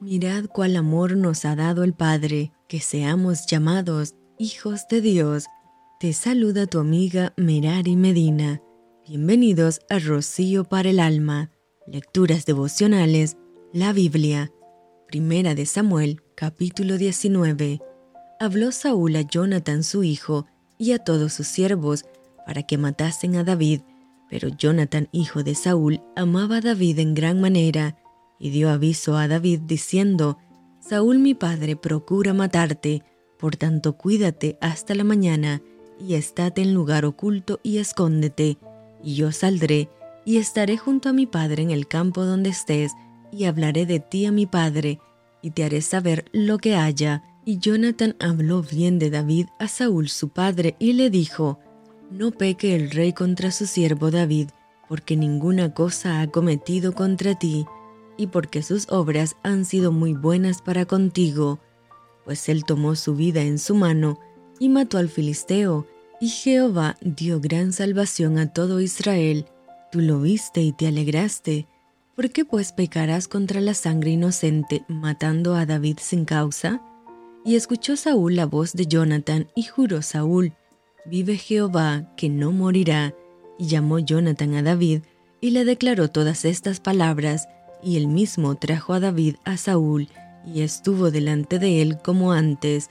Mirad cuál amor nos ha dado el Padre, que seamos llamados hijos de Dios. Te saluda tu amiga Merari Medina. Bienvenidos a Rocío para el Alma. Lecturas devocionales, la Biblia. Primera de Samuel, capítulo 19. Habló Saúl a Jonathan su hijo y a todos sus siervos para que matasen a David, pero Jonathan, hijo de Saúl, amaba a David en gran manera y dio aviso a David diciendo, Saúl mi padre procura matarte, por tanto cuídate hasta la mañana, y estate en lugar oculto y escóndete, y yo saldré, y estaré junto a mi padre en el campo donde estés, y hablaré de ti a mi padre, y te haré saber lo que haya. Y Jonathan habló bien de David a Saúl su padre, y le dijo, No peque el rey contra su siervo David, porque ninguna cosa ha cometido contra ti, y porque sus obras han sido muy buenas para contigo, pues él tomó su vida en su mano y mató al filisteo, y Jehová dio gran salvación a todo Israel. Tú lo viste y te alegraste. ¿Por qué pues pecarás contra la sangre inocente matando a David sin causa? Y escuchó Saúl la voz de Jonathan y juró Saúl, Vive Jehová, que no morirá. Y llamó Jonathan a David y le declaró todas estas palabras, y él mismo trajo a David a Saúl, y estuvo delante de él como antes.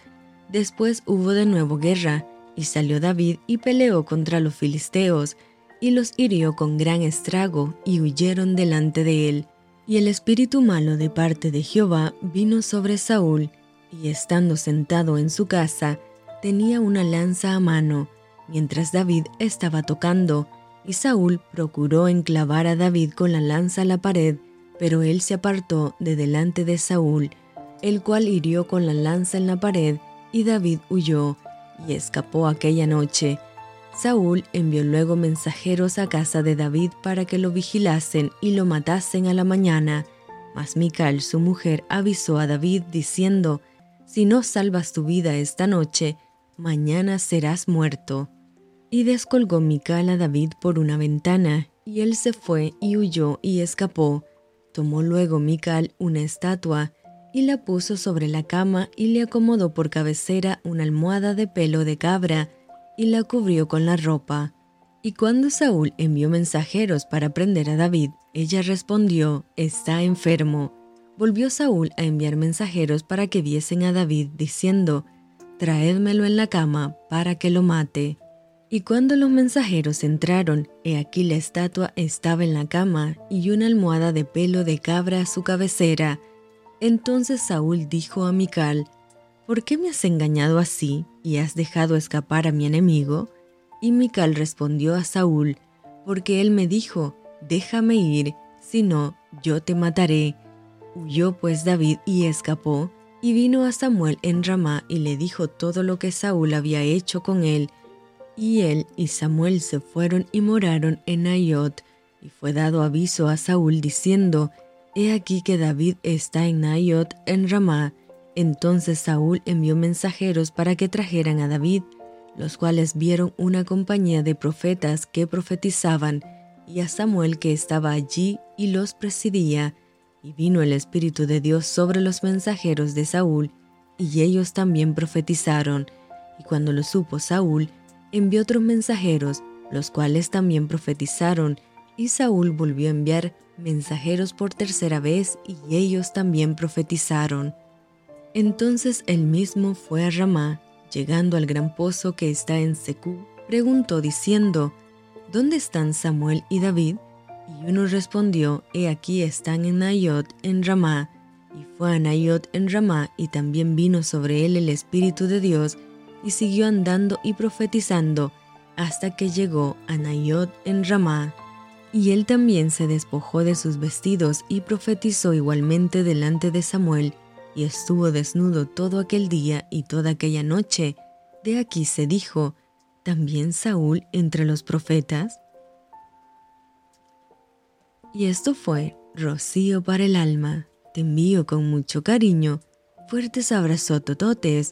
Después hubo de nuevo guerra, y salió David y peleó contra los filisteos, y los hirió con gran estrago, y huyeron delante de él. Y el espíritu malo de parte de Jehová vino sobre Saúl, y estando sentado en su casa, tenía una lanza a mano, mientras David estaba tocando, y Saúl procuró enclavar a David con la lanza a la pared, pero él se apartó de delante de Saúl, el cual hirió con la lanza en la pared, y David huyó y escapó aquella noche. Saúl envió luego mensajeros a casa de David para que lo vigilasen y lo matasen a la mañana. Mas Mical, su mujer, avisó a David diciendo, Si no salvas tu vida esta noche, mañana serás muerto. Y descolgó Mical a David por una ventana, y él se fue y huyó y escapó. Tomó luego Mical una estatua y la puso sobre la cama y le acomodó por cabecera una almohada de pelo de cabra y la cubrió con la ropa. Y cuando Saúl envió mensajeros para prender a David, ella respondió, está enfermo. Volvió Saúl a enviar mensajeros para que viesen a David, diciendo, Traédmelo en la cama para que lo mate. Y cuando los mensajeros entraron, he aquí la estatua estaba en la cama y una almohada de pelo de cabra a su cabecera. Entonces Saúl dijo a Mical, ¿Por qué me has engañado así y has dejado escapar a mi enemigo? Y Mical respondió a Saúl, porque él me dijo, déjame ir, si no, yo te mataré. Huyó pues David y escapó, y vino a Samuel en Ramá y le dijo todo lo que Saúl había hecho con él, y él y Samuel se fueron y moraron en Nayot, y fue dado aviso a Saúl diciendo, He aquí que David está en Nayot en Ramá. Entonces Saúl envió mensajeros para que trajeran a David, los cuales vieron una compañía de profetas que profetizaban, y a Samuel que estaba allí y los presidía. Y vino el Espíritu de Dios sobre los mensajeros de Saúl, y ellos también profetizaron. Y cuando lo supo Saúl, envió otros mensajeros, los cuales también profetizaron, y Saúl volvió a enviar mensajeros por tercera vez, y ellos también profetizaron. Entonces él mismo fue a Ramá, llegando al gran pozo que está en Secú, preguntó diciendo, ¿Dónde están Samuel y David? Y uno respondió, He aquí están en Nayot en Ramá. Y fue a Nayot en Ramá, y también vino sobre él el Espíritu de Dios, y siguió andando y profetizando hasta que llegó a Nayot en Ramá. Y él también se despojó de sus vestidos y profetizó igualmente delante de Samuel, y estuvo desnudo todo aquel día y toda aquella noche. De aquí se dijo, ¿también Saúl entre los profetas? Y esto fue Rocío para el alma. Te envío con mucho cariño, fuertes abrazos tototes